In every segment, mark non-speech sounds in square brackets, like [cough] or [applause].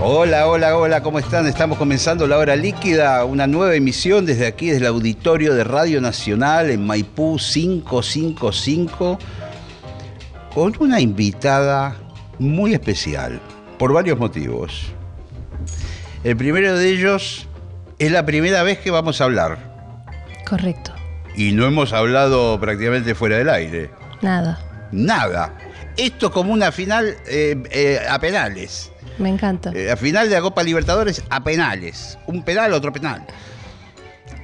Hola, hola, hola, ¿cómo están? Estamos comenzando la hora líquida, una nueva emisión desde aquí, desde el auditorio de Radio Nacional en Maipú 555, con una invitada muy especial, por varios motivos. El primero de ellos es la primera vez que vamos a hablar. Correcto. Y no hemos hablado prácticamente fuera del aire. Nada. Nada. Esto como una final eh, eh, a penales. Me encanta. Eh, a final de la Copa Libertadores a penales. Un penal, otro penal.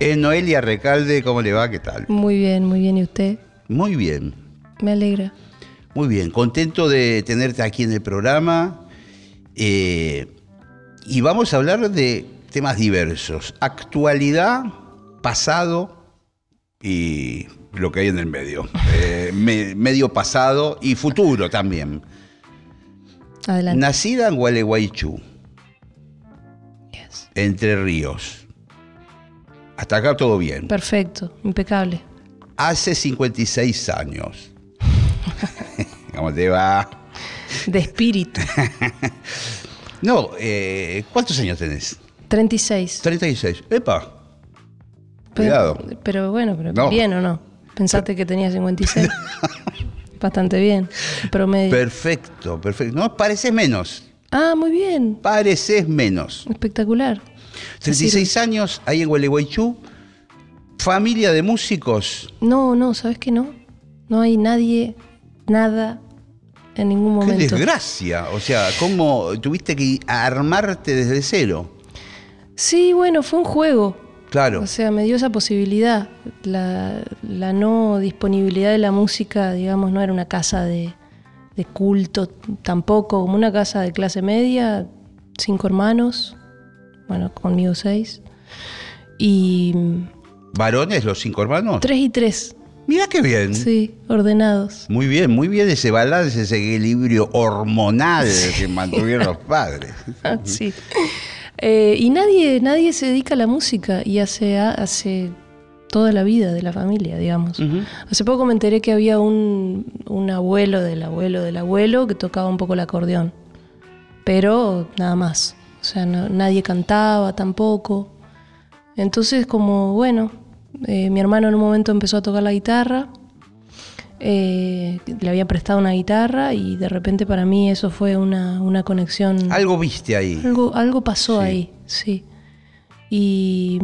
Es Noelia Recalde, ¿cómo le va? ¿Qué tal? Muy bien, muy bien. ¿Y usted? Muy bien. Me alegra. Muy bien. Contento de tenerte aquí en el programa. Eh, y vamos a hablar de temas diversos. Actualidad, pasado y lo que hay en el medio. Eh, me- medio pasado y futuro también. Adelante. Nacida en Gualeguaychú. Yes. Entre Ríos. Hasta acá todo bien. Perfecto, impecable. Hace 56 años. [laughs] ¿Cómo te va? De espíritu. [laughs] No, eh, ¿cuántos años tenés? 36. 36. Epa. Pero- Cuidado. Pero, bueno, pero No. bien o no. Pensaste que tenía 56. [laughs] Bastante bien. Promedio. Perfecto, perfecto. No, pareces menos. ah, muy bien. Pareces menos. Espectacular. 36 años, ahí en Gualeguaychú. Familia de músicos. No, no, ¿sabes qué no? No hay nadie, nada, en ningún Qué momento. desgracia. O sea, ¿cómo tuviste que armarte desde cero? Sí, bueno, fue un juego. Claro. O sea, me dio esa posibilidad. La, la no disponibilidad de la música, digamos, no era una casa de, de culto tampoco, como una casa de clase media, cinco hermanos, bueno, conmigo seis. Y ¿Varones, los cinco hermanos? tres y tres, Mira qué bien. sí, ordenados. Muy bien, muy bien ese balance, ese equilibrio hormonal que mantuvieron los padres. [laughs] sí. Eh, y nadie, nadie se dedica a la música y hace, hace toda la vida de la familia, digamos. Hace poco me enteré que había un, un abuelo del abuelo del abuelo que tocaba un poco el acordeón, pero nada más. O sea, no- nadie cantaba tampoco. Entonces, como bueno, eh, mi hermano en un momento empezó a tocar la guitarra, eh, le había prestado una guitarra y de repente para mí eso fue una, una conexión. Algo viste ahí. Algo, algo pasó Sí. ahí, sí. Y,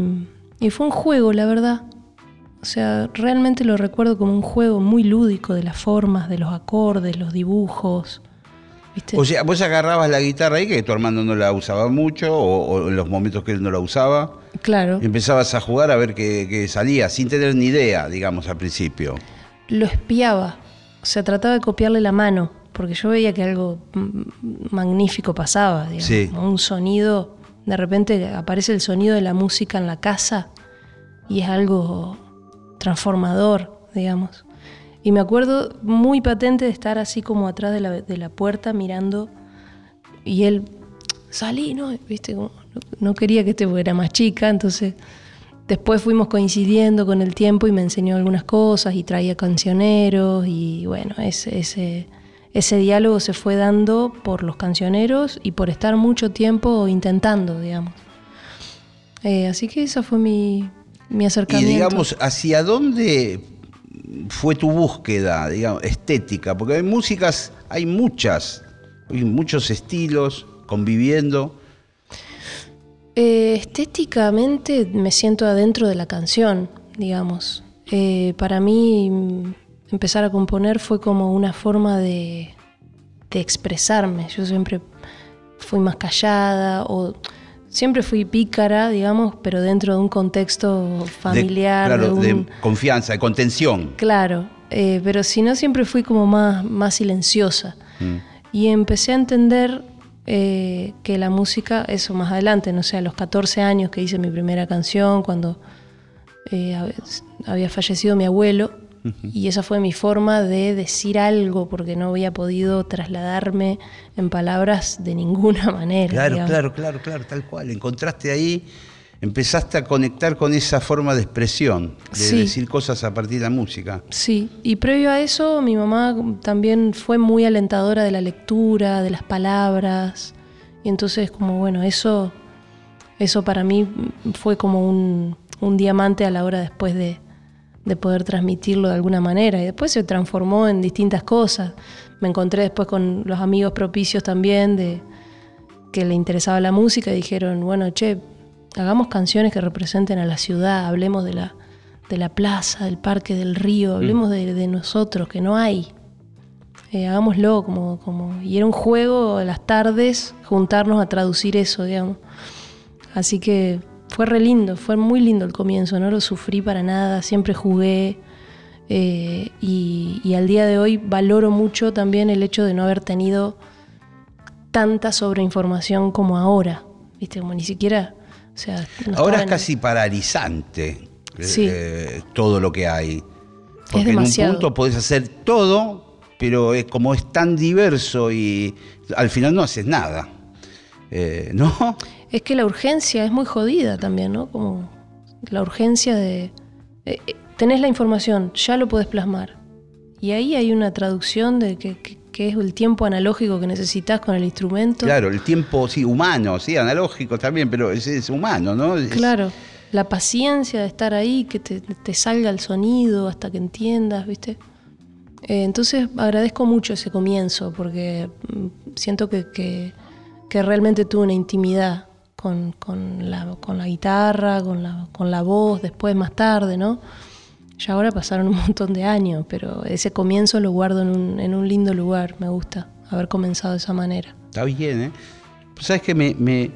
y fue un juego, la verdad. O sea, realmente lo recuerdo como un juego muy lúdico de las formas, de los acordes, los dibujos. ¿Viste? O sea, vos agarrabas la guitarra ahí, que tu hermano no la usaba mucho, o, o en los momentos que él no la usaba, claro. y empezabas a jugar a ver qué, qué salía, sin tener ni idea, digamos, al principio. Lo espiaba. O sea, trataba de copiarle la mano. Porque yo veía que algo magnífico pasaba. Digamos, Sí. como Un sonido. De repente aparece el sonido de la música en la casa. Y es algo transformador, digamos. Y me acuerdo muy patente de estar así como atrás de la, de la puerta mirando. Y él, salí, ¿no? ¿Viste? Como no, no quería que este era más chica, entonces después fuimos coincidiendo con el tiempo y me enseñó algunas cosas y traía cancioneros y bueno, ese, ese, diálogo se fue dando por los cancioneros y por estar mucho tiempo intentando, digamos. Eh, así que esa fue mi, mi Y acercamiento. digamos, ¿hacia dónde fue tu búsqueda, digamos, estética? Porque hay músicas, hay muchas, hay muchos estilos conviviendo. Eh, estéticamente me siento adentro de la canción, digamos. Eh, para mí mm, empezar a componer fue como una forma de, de expresarme. Yo siempre fui más callada o siempre fui pícara, digamos, pero dentro de un contexto familiar. de, claro, de un- de confianza, de contención. Claro, eh, pero si no siempre fui como más, más silenciosa. Mm. Y empecé a entender eh, que la música, eso más adelante, no sé, a los 14 años que hice mi primera canción, cuando eh, había fallecido mi abuelo, y esa fue mi forma de decir algo, porque no había podido trasladarme en palabras de ninguna [laughs] manera. Claro, claro, claro, claro, tal cual. Encontraste ahí, empezaste a conectar con esa forma de expresión, de decir cosas a partir de la música. Sí, y previo a eso, mi mamá también fue muy alentadora de la lectura, de las palabras, y entonces como, bueno, eso, eso para mí fue como un, un diamante a la hora después de de poder transmitirlo de alguna manera. Y después se transformó en distintas cosas. Me encontré después con los amigos propicios también de que le interesaba la música y dijeron, bueno, che, hagamos canciones que representen a la ciudad, hablemos de la, de la plaza, del parque, del río, hablemos mm. de, nosotros, que no hay. Eh, hagámoslo como, como... Y era un juego a las tardes juntarnos a traducir eso, digamos. Así que fue re lindo, fue muy lindo el comienzo, no lo sufrí para nada, siempre jugué. Eh, y, al día de hoy valoro mucho también el hecho de no haber tenido tanta sobreinformación como ahora. ¿Viste? Como ni siquiera. Ahora es casi paralizante eh, todo lo que hay. Porque en un punto podés hacer todo, pero es, como es tan diverso y al final no haces nada. Eh, ¿No? es que la urgencia es muy jodida también, ¿no? Como la urgencia de... Eh, eh, tenés la información, ya lo podés plasmar. Y ahí hay una traducción de que, es el tiempo analógico que necesitas con el instrumento. Claro, el tiempo, sí, humano, sí, analógico también, pero es, humano, ¿no? Claro, la paciencia de estar ahí, que te, salga el sonido hasta que entiendas, ¿viste? Eh, entonces agradezco mucho ese comienzo porque mm, siento que, que realmente tuve una intimidad con, la, con la, guitarra, con la, con la voz, después más tarde, ¿no? Ya ahora pasaron un montón de años, pero ese comienzo lo guardo en un, en un lindo lugar, me gusta haber comenzado de esa manera. Está bien, ¿eh? Pues sabes que me, me,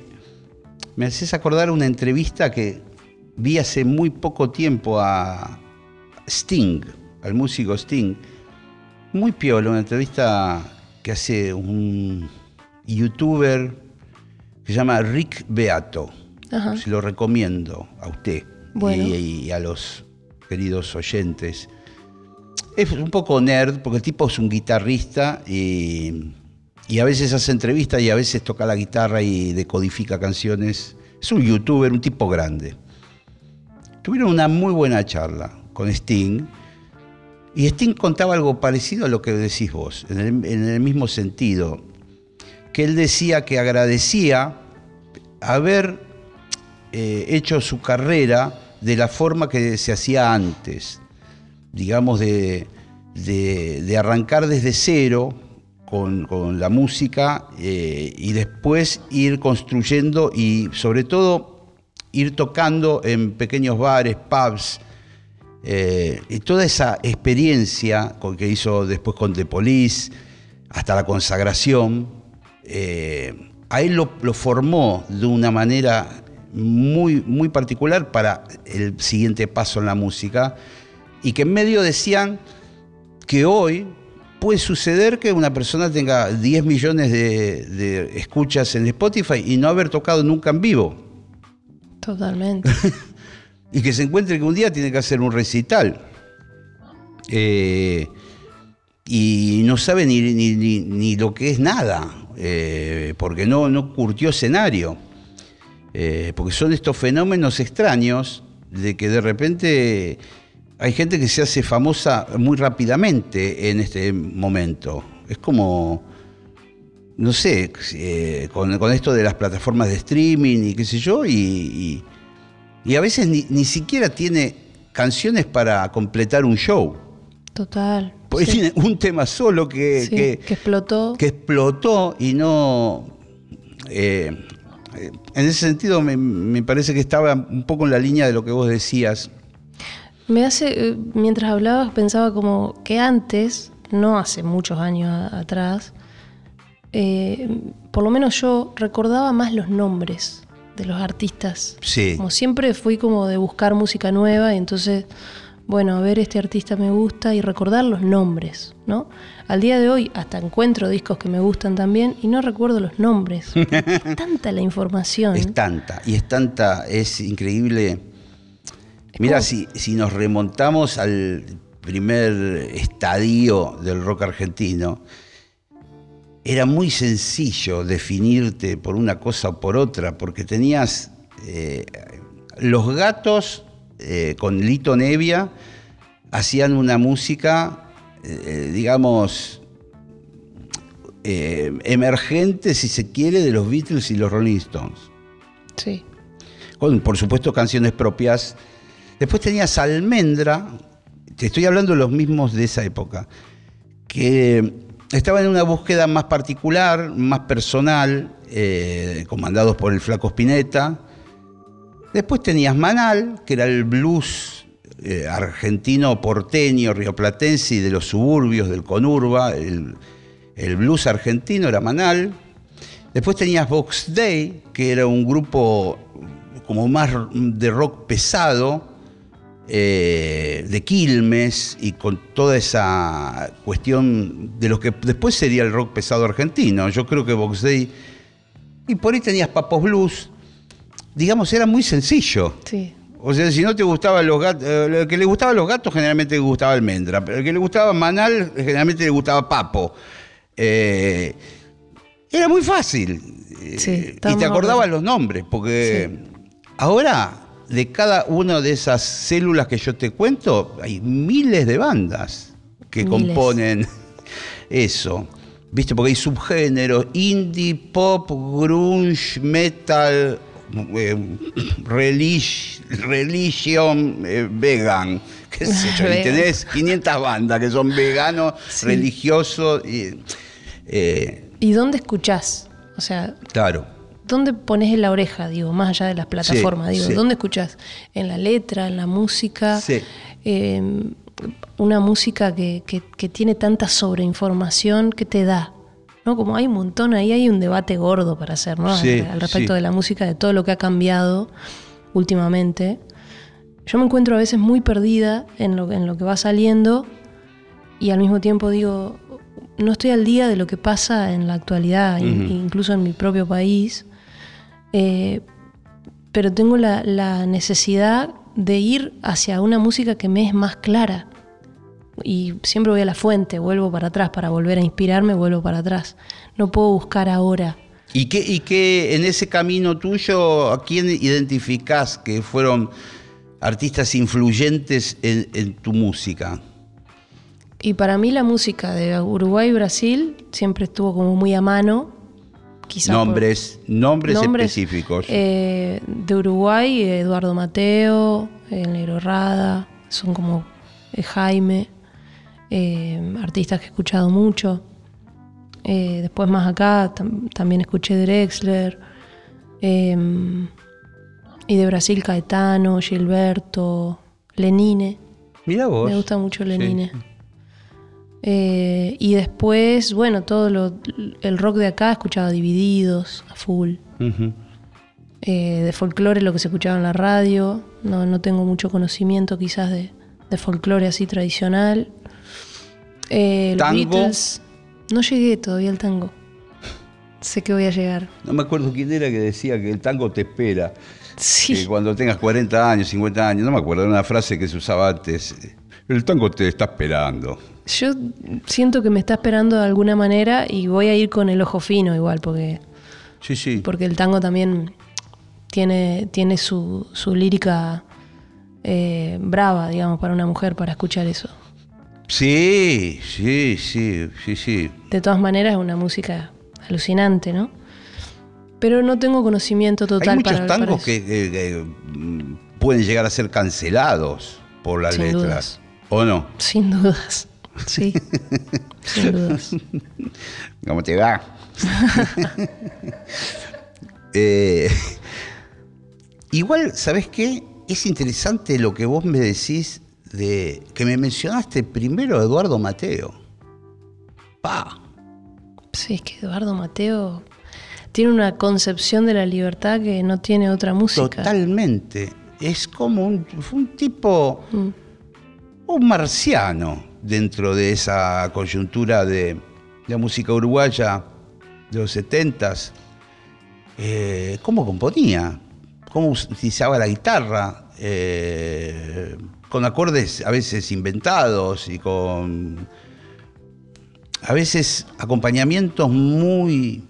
me haces acordar una entrevista que vi hace muy poco tiempo a Sting, al músico Sting. Muy piola, una entrevista que hace un youtuber se llama Rick Beato. Se lo recomiendo a usted y, a los queridos oyentes. Es un poco nerd, porque el tipo es un guitarrista y, a veces hace entrevistas y a veces toca la guitarra y decodifica canciones. Es un youtuber, un tipo grande. Tuvieron una muy buena charla con Sting. Y Sting contaba algo parecido a lo que decís vos, en el mismo sentido que él decía que agradecía haber eh, hecho su carrera de la forma que se hacía antes, digamos, de, arrancar desde cero con, la música eh, y después ir construyendo y sobre todo ir tocando en pequeños bares, pubs, eh, y toda esa experiencia que hizo después con The Police, hasta la consagración, eh, a él lo, formó de una manera muy, muy particular para el siguiente paso en la música y que en medio decían que hoy puede suceder que una persona tenga 10 millones de, escuchas en Spotify y no haber tocado nunca en vivo. Totalmente. [laughs] y que se encuentre que un día tiene que hacer un recital. Eh, y no sabe ni, ni, lo que es nada. Eh, porque no, no curtió escenario. Eh, porque son estos fenómenos extraños de que de repente hay gente que se hace famosa muy rápidamente en este momento. Es como, no sé, eh, con, esto de las plataformas de streaming y qué sé yo, y, y, a veces ni, ni siquiera tiene canciones para completar un show. Total. Porque tiene un tema solo que, que, explotó. Que explotó y no. Eh, en ese sentido, me, parece que estaba un poco en la línea de lo que vos decías. Me hace. Eh, mientras hablabas, pensaba como que antes, no hace muchos años atrás, eh, por lo menos yo recordaba más los nombres de los artistas. Sí. Como siempre fui como de buscar música nueva y entonces bueno, a ver, este artista me gusta y recordar los nombres, ¿no? Al día de hoy hasta encuentro discos que me gustan también y no recuerdo los nombres. es [laughs] tanta la información. Es tanta, y es tanta, es increíble. Mira, si, si nos remontamos al primer estadio del rock argentino, era muy sencillo definirte por una cosa o por otra, porque tenías eh, los gatos eh, con Lito Nevia, hacían una música, eh, digamos, emergente, si se quiere, de los Beatles y los Rolling Stones. Sí. Con, por supuesto, canciones propias. Después tenías Almendra, te estoy hablando de los mismos de esa época, que estaban en una búsqueda más particular, más personal, eh, comandados por el flaco Spinetta. Después tenías Manal, que era el blues eh, argentino porteño, rioplatense y de los suburbios del conurba. El, blues argentino era Manal. Después tenías Vox Day, que era un grupo como más de rock pesado, eh, de Quilmes y con toda esa cuestión de lo que después sería el rock pesado argentino. Yo creo que Box Day. Y por ahí tenías Papos Blues. Digamos, era muy sencillo. Sí. O sea, si no te gustaban los gatos, eh, el que le gustaban los gatos generalmente le gustaba almendra, pero el que le gustaba Manal generalmente le gustaba Papo. Eh, era muy fácil. y te acordabas los nombres, porque ahora de cada una de esas células que yo te cuento, hay miles de bandas que componen [laughs] eso. ¿Viste? Porque hay subgéneros, indie, pop, grunge, metal, eh, religion, eh, vegan. [laughs] ¿Qué sé yo? Y tenés 500 bandas que son veganos, religiosos. Y, eh, ¿Y dónde escuchás? O sea, claro. ¿dónde pones la oreja, digo, más allá de las plataformas? digo, ¿dónde escuchas? ¿En la letra, en la música? Sí. Una música que, tiene tanta sobreinformación que te da. ¿No? Como hay un montón, ahí hay un debate gordo para hacer, ¿no? al, respecto de la música, de todo lo que ha cambiado últimamente. Yo me encuentro a veces muy perdida en lo, en lo que va saliendo y al mismo tiempo digo, no estoy al día de lo que pasa en la actualidad, incluso en mi propio país. Eh, pero tengo la, necesidad de ir hacia una música que me es más clara. Y siempre voy a la fuente, vuelvo para atrás, para volver a inspirarme, vuelvo para atrás. No puedo buscar ahora. ¿Y qué, y qué en ese camino tuyo, a quién identificás que fueron artistas influyentes en, tu música? Y para mí la música de Uruguay y Brasil siempre estuvo como muy a mano nombres, nombres, específicos. Eh, de Uruguay, Eduardo Mateo, el Negro Rada, son como eh, Jaime, eh, artistas que he escuchado mucho. después más acá también escuché Drexler. Em, y de Brasil Caetano, Gilberto, Lenine. Mira vos. Me gusta mucho Lenine. Eh, y después, bueno, todo lo, el rock de acá escuchaba divididos, a full. Eh, de folclore lo que se escuchaba en la radio. No, no tengo mucho conocimiento quizás de, de folclore así tradicional. Eh, ¿Tango? no llegué todavía al tango. sé que voy a llegar. No me acuerdo quién era que decía que el tango te espera. Sí. Que cuando tengas 40 años, 50 años, no me acuerdo, era una frase que se usaba antes. El tango te está esperando. Yo siento que me está esperando de alguna manera y voy a ir con el ojo fino igual, porque. Sí, sí. Porque el tango también tiene, tiene su, lírica eh, brava, digamos, para una mujer, para escuchar eso. Sí, sí, sí, sí, sí. De todas maneras es una música alucinante, ¿no? Pero no tengo conocimiento total Hay muchos tangos que, mm, pueden llegar a ser cancelados por las letras. ¿O no? Sin dudas. Sí. [laughs] Sin dudas. ¿Cómo te va? [laughs] Eh, igual, ¿sabes qué? Es interesante lo que vos me decís de que me mencionaste primero Eduardo Mateo. Pa. Sí, es que Eduardo Mateo tiene una concepción de la libertad que no tiene otra música. Totalmente. Es como un, un tipo. Mm un marciano dentro de esa coyuntura de la música uruguaya de los setentas. Eh, ¿Cómo componía? ¿Cómo utilizaba la guitarra? Eh, con acordes a veces inventados y con a veces acompañamientos muy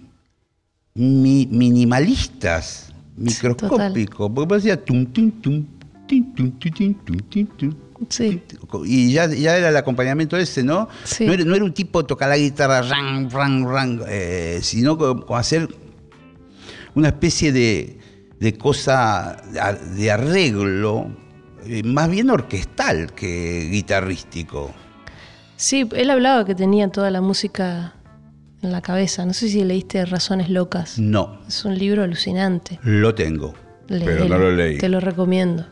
minimalistas, microscópicos, porque parecía tum, tum, tum, Sí. Y ya, ya, era el acompañamiento ese, ¿no? No, era, un tipo tocar la guitarra, rang, rang, rang, eh, sino como hacer una especie de, de cosa de arreglo, más bien orquestal que guitarrístico. Sí, él hablaba que tenía toda la música en la cabeza. No sé si leíste Razones Locas. No. Es un libro alucinante. Lo tengo, pero no lo leí. Te lo recomiendo.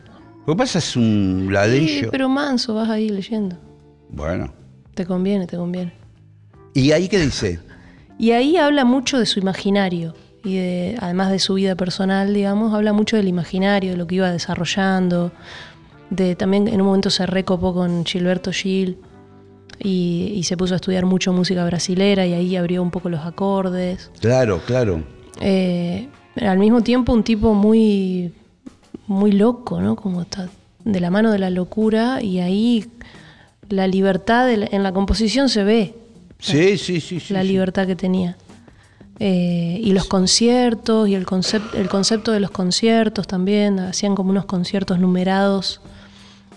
Lo que pasa es un ladrillo. Sí, pero manso, vas ahí leyendo. Bueno. Te conviene, te conviene. ¿Y ahí qué dice? [laughs] Y ahí habla mucho de su imaginario. Y de, además de su vida personal, digamos, habla mucho del imaginario, de lo que iba desarrollando. De, también en un momento se recopó con Gilberto Gil y, se puso a estudiar mucho música brasilera y ahí abrió un poco los acordes. Claro, claro. Eh, al mismo tiempo un tipo muy muy loco, ¿no? Como está de la mano de la locura y ahí la libertad en la composición se ve. Sí, sí, sí. La libertad que tenía. Eh, y los conciertos y el, concepto el concepto de los conciertos también, hacían como unos conciertos numerados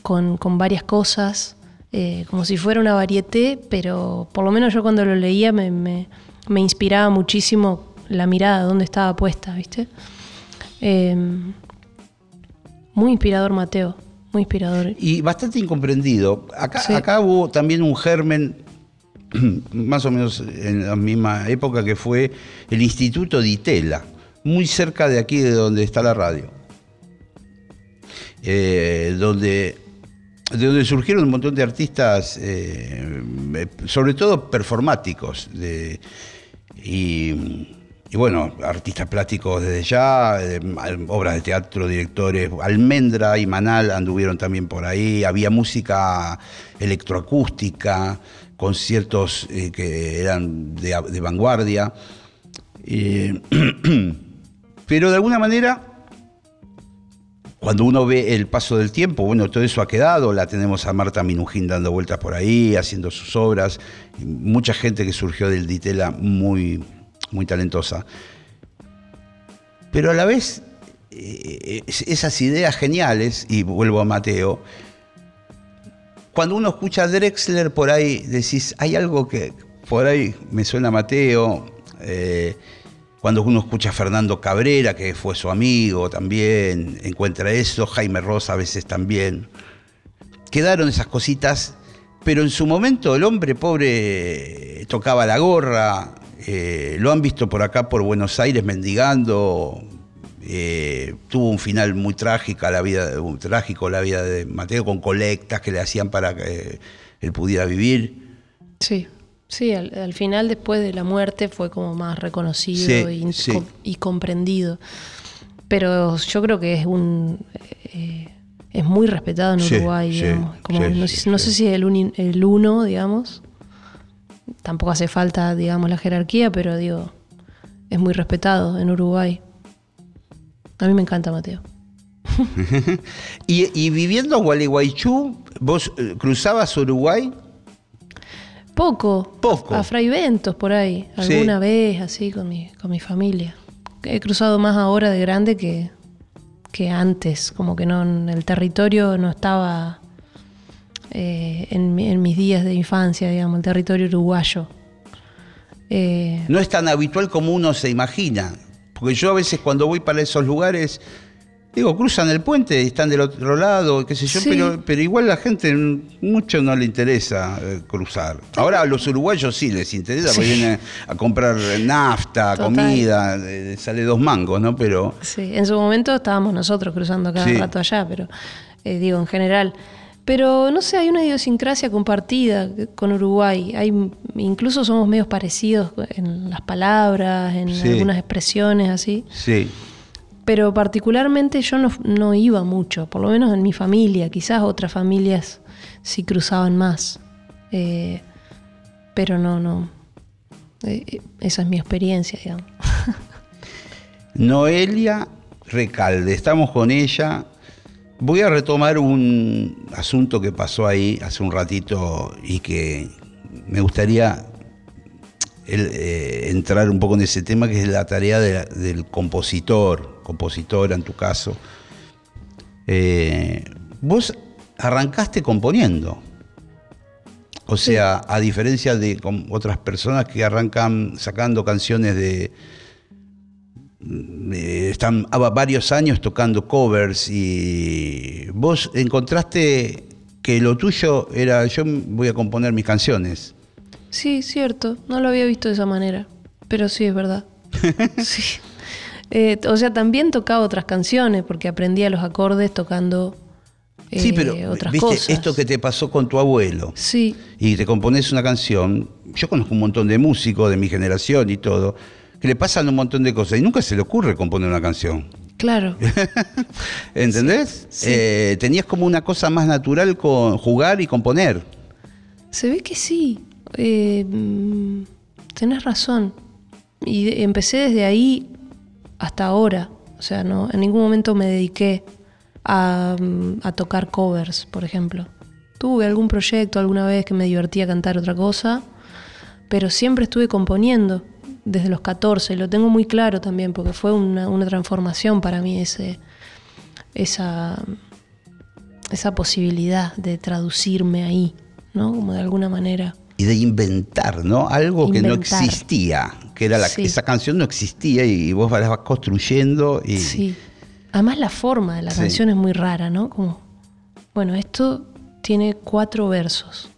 con, varias cosas, eh, como si fuera una varieté, pero por lo menos yo cuando lo leía me, me, inspiraba muchísimo la mirada, dónde estaba puesta, ¿viste? Eh, muy inspirador, Mateo. Muy inspirador. Y bastante incomprendido. Acá, acá hubo también un germen, [clears throat] más o menos en la misma época, que fue el Instituto de Itela, muy cerca de aquí de donde está la radio. Eh, donde, de donde surgieron un montón de artistas, eh, sobre todo performáticos. De, y bueno, artistas plásticos desde ya, eh, obras de teatro, directores, Almendra y Manal anduvieron también por ahí, había música electroacústica, conciertos eh, que eran de, vanguardia. Eh, [clears throat] pero de alguna manera, cuando uno ve el paso del tiempo, bueno, todo eso ha quedado, la tenemos a Marta Minujín dando vueltas por ahí, haciendo sus obras, mucha gente que surgió del Ditela muy muy talentosa. Pero a la vez, eh, esas ideas geniales, y vuelvo a Mateo, cuando uno escucha a Drexler por ahí, decís, hay algo que por ahí me suena Mateo. Eh, cuando uno escucha a Fernando Cabrera, que fue su amigo también, encuentra eso, Jaime Rosa a veces también. Quedaron esas cositas, pero en su momento el hombre pobre tocaba la gorra, eh, lo han visto por acá, por Buenos Aires, mendigando. Eh, tuvo un final muy trágico la vida, trágico la vida de Mateo, con colectas que le hacían para que él pudiera vivir. Sí, sí, al, final, después de la muerte, fue como más reconocido y, comprendido. Pero yo creo que es un. Eh, es muy respetado en Uruguay, digamos. no, sé si es el, el uno, digamos, tampoco hace falta, digamos, la jerarquía, pero digo, es muy respetado en Uruguay. A mí me encanta Mateo. [laughs] ¿Y, viviendo en Gualeguaychú, vos eh, cruzabas Uruguay? Poco. Poco. A Fray Ventos por ahí. Alguna vez, así, con mi, con mi familia. He cruzado más ahora de grande que, que antes. Como que no, el territorio no estaba eh, en, mis días de infancia, digamos, el territorio uruguayo. Eh, no es tan habitual como uno se imagina, porque yo a veces cuando voy para esos lugares, digo, cruzan el puente y están del otro lado, qué sé yo, pero, pero igual la gente mucho no le interesa eh, cruzar. Ahora a los uruguayos sí les interesa, porque vienen a comprar nafta, comida, sale dos mangos, ¿no? Pero... Sí, en su momento estábamos nosotros cruzando cada rato allá, pero digo, en general... Pero no sé, hay una idiosincrasia compartida con Uruguay. Hay, incluso somos medios parecidos en las palabras, en algunas expresiones así. Sí. Pero particularmente yo no, iba mucho, por lo menos en mi familia. Quizás otras familias si cruzaban más. Eh, pero no, no. Eh, eh, esa es mi experiencia, digamos. [laughs] Noelia Recalde, estamos con ella. Voy a retomar un asunto que pasó ahí hace un ratito y que me gustaría entrar un poco en ese tema, que es la tarea del compositor, compositora en tu caso. vos arrancaste componiendo. O sea, a diferencia de otras personas que arrancan sacando canciones de, están varios años tocando covers y vos encontraste que lo tuyo era yo voy a componer mis canciones. Sí, cierto, no lo había visto de esa manera, pero sí es verdad. [laughs] sí. Eh, o sea, también tocaba otras canciones porque aprendía los acordes tocando sí, pero eh, viste esto que te pasó con tu abuelo. Sí. Y te compones una canción. Yo conozco un montón de músicos de mi generación y todo, que le pasan un montón de cosas y nunca se le ocurre componer una canción. Claro. [laughs] ¿Entendés? Eh, tenías como una cosa más natural con jugar y componer. Se ve que sí. Eh, mm, tenés razón. Y empecé desde ahí hasta ahora. O sea, no, en ningún momento me dediqué a, tocar covers, por ejemplo. Tuve algún proyecto alguna vez que me divertía cantar otra cosa, pero siempre estuve componiendo desde los 14, y lo tengo muy claro también, porque fue una, transformación para mí ese, esa, esa posibilidad de traducirme ahí, ¿no? Como de alguna manera. Y de inventar, ¿no? Algo que no existía, que era la, esa canción no existía y vos la vas construyendo y... Sí. Además la forma de la canción es muy rara, ¿no? Como, bueno, esto tiene cuatro versos.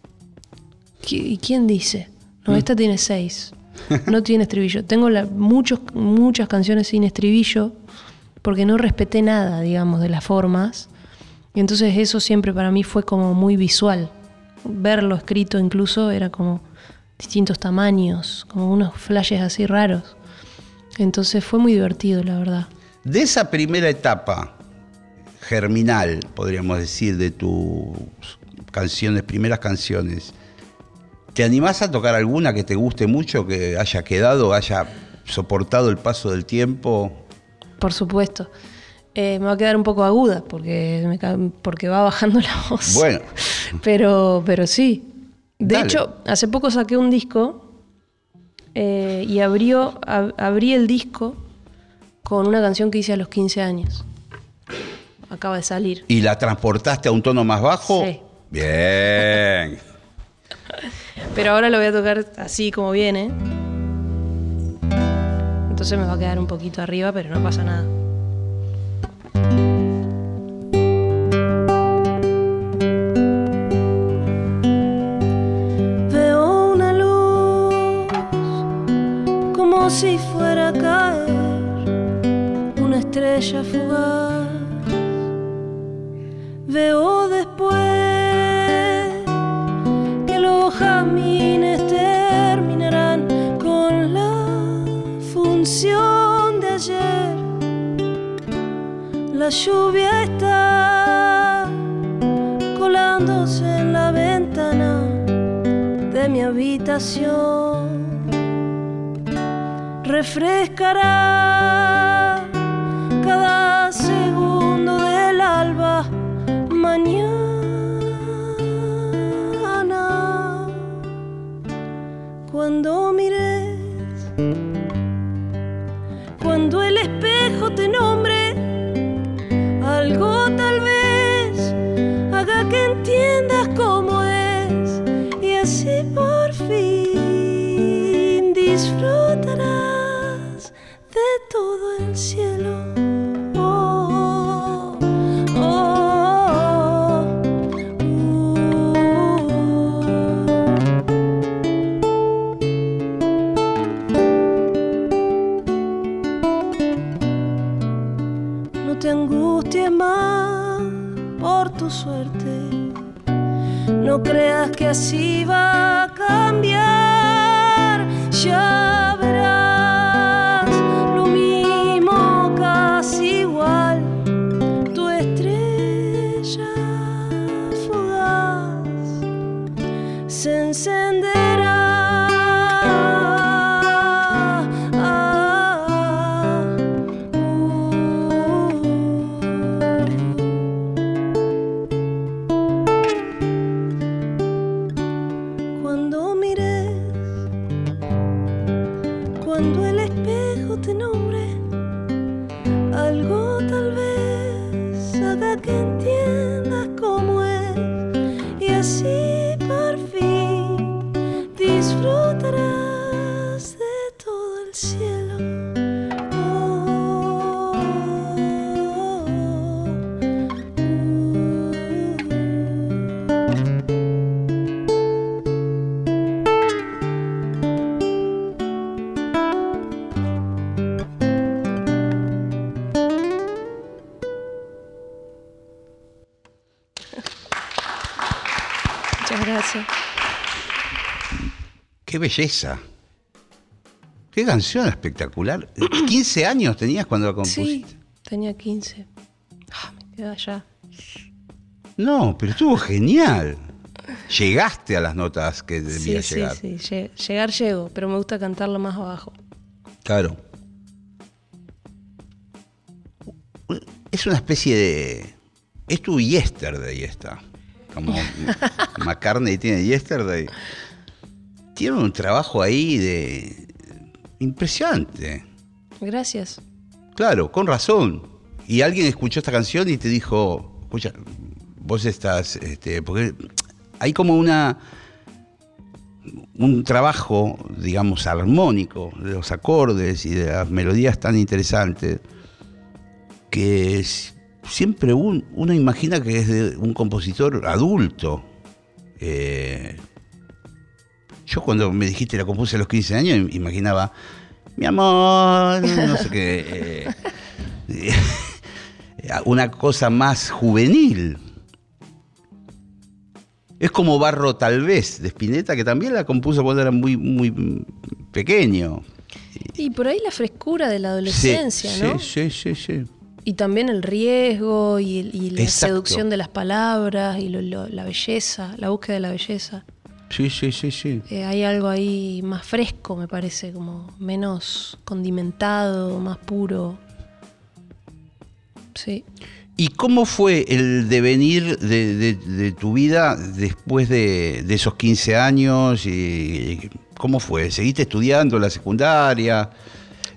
¿Y quién dice? No, mm. esta tiene seis. [laughs] No tiene estribillo. Tengo muchos, muchas canciones sin estribillo porque no respeté nada, digamos, de las formas. Y entonces eso siempre para mí fue como muy visual. Verlo escrito incluso era como distintos tamaños, como unos flashes así raros. Entonces fue muy divertido, la verdad. De esa primera etapa germinal, podríamos decir, de tus canciones, primeras canciones, ¿te animás a tocar alguna que te guste mucho, que haya quedado, haya soportado el paso del tiempo? Por supuesto. Eh, me va a quedar un poco aguda porque, porque va bajando la voz. Bueno. [laughs] Pero, pero sí. De hecho, hace poco saqué un disco eh, y abrió, abrí el disco con una canción que hice a los 15 años. Acaba de salir. ¿Y la transportaste a un tono más bajo? Sí. Bien. [laughs] Pero ahora lo voy a tocar así como viene. Entonces me va a quedar un poquito arriba, pero no pasa nada. Si fuera a caer estrella fugaz. Veo después que los jazmines terminarán con la función de ayer. La lluvia está colándose en la ventana de mi habitación. Refrescará cada segundo del alba mañana. Cuando mires, cuando el espejo te nombre, algo tal vez haga que entiendas cómo assim. Belleza! ¡Qué canción espectacular! ¿15 años tenías cuando la Sí, compusiste? tenía 15. Ah, me quedé allá. No, pero estuvo genial. Llegaste a las notas que Sí, debías sí, llegar. sí. lle- Llegar llego, pero me gusta cantarlo más abajo. Claro. Es una especie de. Es tu yesterday esta. Como [laughs] McCartney tiene yesterday. Tiene un trabajo ahí de. impresionante. Gracias. Claro, con razón. Y alguien escuchó esta canción y te dijo, escucha, vos estás, este, porque hay como una un trabajo, digamos, armónico de los acordes y de las melodías tan interesantes que es- siempre un- uno imagina que es de un compositor adulto. Eh, yo cuando me dijiste la compuse a los 15 años, imaginaba, mi amor, no sé qué. [laughs] eh, una cosa más juvenil. Es como Barro Tal vez de Spinetta, que también la compuso cuando era muy, muy pequeño. Y por ahí la frescura de la Sí, adolescencia, sí, ¿no? Sí, sí, sí. Y también el riesgo y, la Exacto. seducción de las palabras y lo- lo- la belleza, la búsqueda de la belleza. Sí, sí, sí, sí. Eh, hay algo ahí más fresco, me parece, como menos condimentado, más puro. Sí. ¿Y cómo fue el devenir de, de- de tu vida después de, de esos 15 años? Y, ¿Cómo fue? ¿Seguiste estudiando la secundaria?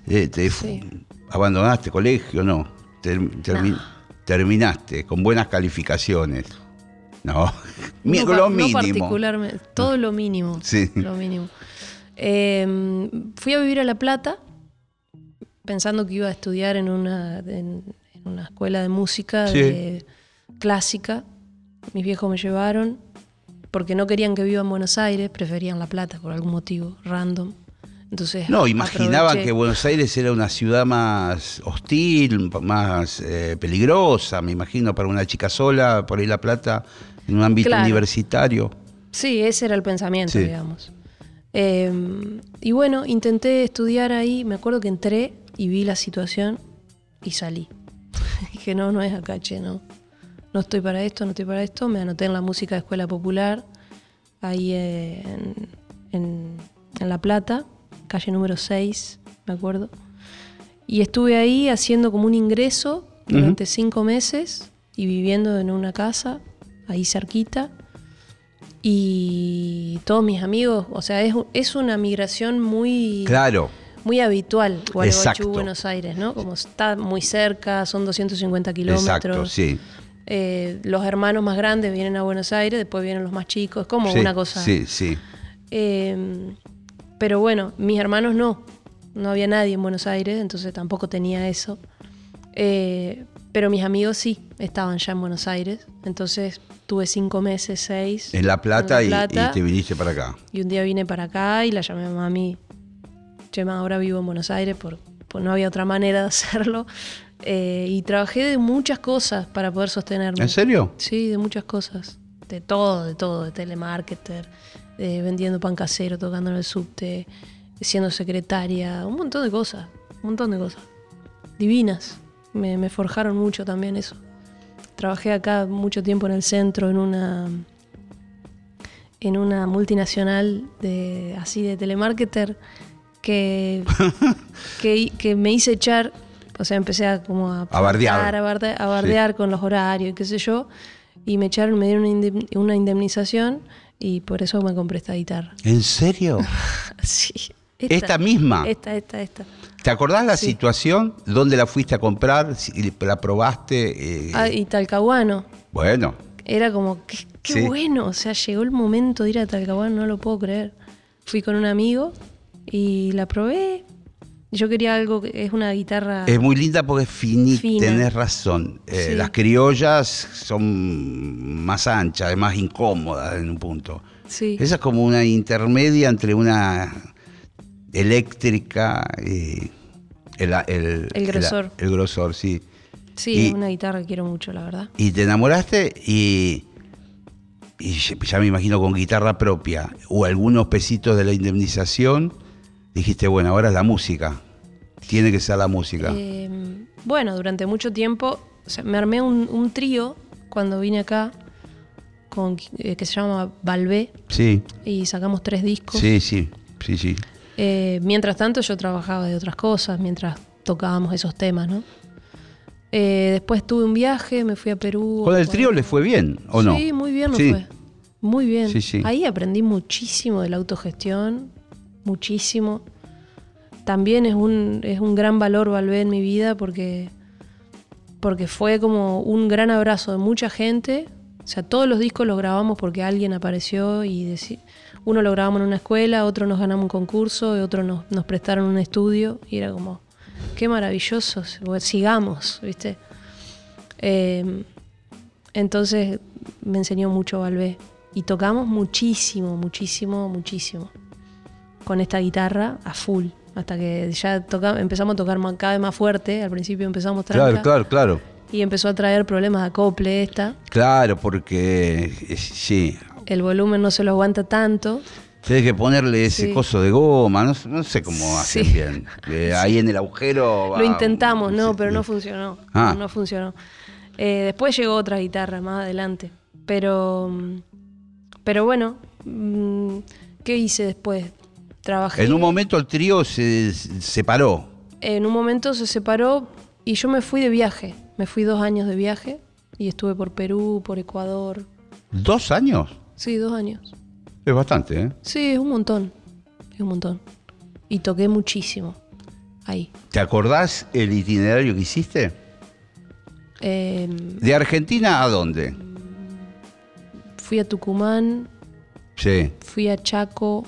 Eh, te Sí. ¿Abandonaste colegio? No. Ter- termi- Terminaste con buenas calificaciones. No, [laughs] No, lo no mínimo. particularmente, todo lo mínimo. Sí. Lo mínimo. Eh, fui a vivir a La Plata pensando que iba a estudiar en una, en, en una escuela de música Sí. de- clásica. Mis viejos me llevaron porque no querían que viva en Buenos Aires, preferían La Plata por algún motivo random. Entonces, No, imaginaban aproveché. que Buenos Aires era una ciudad más hostil, más eh, peligrosa, me imagino, para una chica sola, por ahí La Plata, en un ámbito Claro. universitario. Sí, ese era el pensamiento, Sí. digamos. Eh, y bueno, intenté estudiar ahí, me acuerdo que entré y vi la situación y salí. [laughs] Dije, no, no es acá, che, no. No estoy para esto, no estoy para esto. Me anoté en la música de Escuela Popular, ahí en, en- en La Plata, calle número 6, me acuerdo. Y estuve ahí haciendo como un ingreso durante cinco meses y viviendo en una casa ahí cerquita. Y todos mis amigos, o sea, es, es una migración muy, Claro, muy habitual, Gualeguaychú. Buenos Aires, ¿no? Como está muy cerca, son 250 kilómetros. exacto, sí. Eh, los hermanos más grandes vienen a Buenos Aires, después vienen los más chicos, es como sí, una cosa. Sí, sí. Eh, pero bueno, mis hermanos no. No había nadie en Buenos Aires, entonces tampoco tenía eso. Eh, pero mis amigos sí, estaban ya en Buenos Aires. Entonces tuve cinco meses, seis. En La Plata, en y- te viniste para acá. Y un día vine para acá y la llamé a mami. Che, ma, ahora vivo en Buenos Aires, por, por no había otra manera de hacerlo. Eh, y trabajé de muchas cosas para poder sostenerme. ¿En serio? Sí, de muchas cosas. De todo, de todo. De telemarketer, de vendiendo pan casero, tocando en el subte, siendo secretaria, un montón de cosas. Un montón de cosas. Divinas. Me, me forjaron mucho también eso. Trabajé acá mucho tiempo en el centro, en una en una multinacional de así de telemarketer que, [laughs] que, que me hice echar, o sea, empecé a como a, A bardear. a bardear, a bardear con los horarios y qué sé yo, y me echaron, me dieron una indem- una indemnización y por eso me compré esta guitarra. ¿En serio? [laughs] Sí. ¿Esta misma? Esta, esta, esta. ¿Te acordás la Sí. situación? ¿Dónde la fuiste a comprar? ¿La probaste? Eh, Ah, y Talcahuano. Bueno, Era como, qué, qué Sí. bueno, o sea, llegó el momento de ir a Talcahuano, no lo puedo creer. Fui con un amigo y la probé. Yo quería algo, que es una guitarra... es muy linda porque es finita, Fina. tenés razón. Eh, Sí. Las criollas son más anchas, más incómodas en un punto. sí, Esa es como una intermedia entre una eléctrica y el, el, El grosor. El, grosor, sí. sí, y- una guitarra que quiero mucho, la verdad. Y te enamoraste y, y ya ya me imagino con guitarra propia o algunos pesitos de la indemnización, dijiste, bueno, ahora es la música. Tiene que ser la música. Eh, bueno, durante mucho tiempo, o sea, me armé un, un trío cuando vine acá, con, eh, que se llama Valvé, Sí, y sacamos tres discos. sí, sí, sí, sí. Eh, mientras tanto yo trabajaba de otras cosas, mientras tocábamos esos temas, ¿no? Eh, después tuve un viaje, me fui a Perú. ¿Con el trío le fue bien o no? Sí, muy bien nos Sí. fue. Muy bien. Sí, sí. Ahí aprendí muchísimo de la autogestión, muchísimo. También es un, es un gran valor Valvé en mi vida porque, porque fue como un gran abrazo de mucha gente. O sea, todos los discos los grabamos porque alguien apareció y deci- uno lo grabamos en una escuela, otro nos ganamos un concurso, otro nos, prestaron un estudio y era como, qué maravilloso, sigamos, ¿viste? Eh, entonces me enseñó mucho Valvé. Y tocamos muchísimo, muchísimo, muchísimo. Con esta guitarra a full. Hasta que ya toca- empezamos a tocar cada vez más fuerte. Al principio empezamos tranca. Claro, claro, claro. Y empezó a traer problemas de acople esta. Claro, porque eh, sí, El volumen no se lo aguanta tanto. Tienes que ponerle ese Sí. coso de goma, no, no sé cómo hacen Sí. bien. Eh, [laughs] Ahí en el agujero. va- Lo intentamos, no, pero no funcionó. Ah. No, funcionó. Eh, después llegó otra guitarra más adelante. Pero, mm, pero bueno, mm, ¿qué hice después? Trabajé. En un momento el trío se separó. En un momento se separó y yo me fui de viaje. Me fui dos años de viaje y estuve por Perú, por Ecuador. ¿Dos años? Sí, dos años. Es bastante, ¿eh? Sí, es un montón. Es un montón. Y toqué muchísimo ahí. ¿Te acordás el itinerario que hiciste? Eh, ¿De Argentina a dónde? fui a Tucumán, Sí, fui a Chaco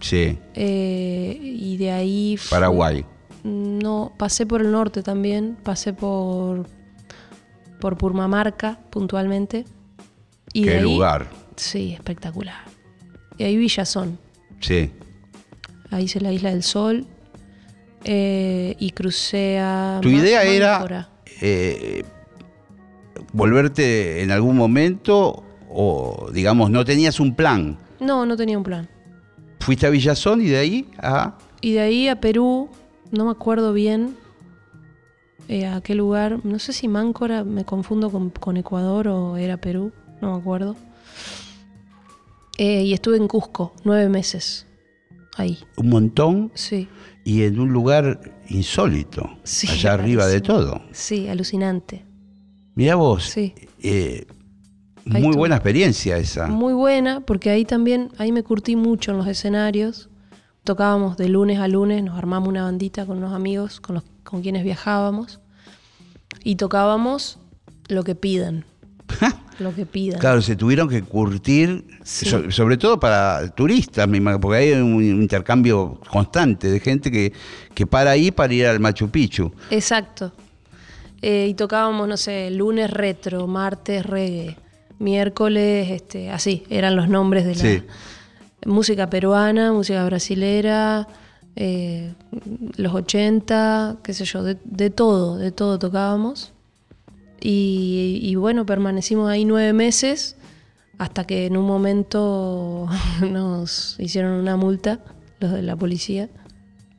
sí. eh, y de ahí... fui- Paraguay. No, pasé por el norte también, pasé por, por Purmamarca puntualmente. Y de Qué ahí- lugar. Sí, espectacular. Y ahí Villazón. Sí. Ahí hice la Isla del Sol. eh, y crucé a. Tu idea era eh, volverte en algún momento o, digamos, no tenías un plan. No, no tenía un plan. Fuiste a Villazón y de ahí a... Y de ahí a Perú, no me acuerdo bien eh, a qué lugar. No sé si Máncora, me confundo con, con Ecuador o era Perú, no me acuerdo. Eh, y estuve en Cusco, nueve meses. Ahí, un montón sí. y en un lugar insólito, Sí, allá arriba de todo. Sí, alucinante. Mira vos, Sí. eh, muy buena experiencia esa. Muy buena, porque ahí también, ahí me curtí mucho en los escenarios. Tocábamos de lunes a lunes, nos armamos una bandita con unos amigos con, los, con quienes viajábamos. Y tocábamos lo que pidan. lo que pidan. Claro, se tuvieron que curtir, Sí. so- sobre todo para turistas, porque hay un intercambio constante de gente que, que para ahí para ir al Machu Picchu. Exacto. Eh, y tocábamos, no sé, lunes retro, martes reggae, miércoles, este, así, eran los nombres de la Sí. Música peruana, música brasilera, eh, los 80, qué sé yo, de, todo, de todo tocábamos. Y, y bueno, permanecimos ahí nueve meses hasta que en un momento [laughs] nos hicieron una multa, los de la policía,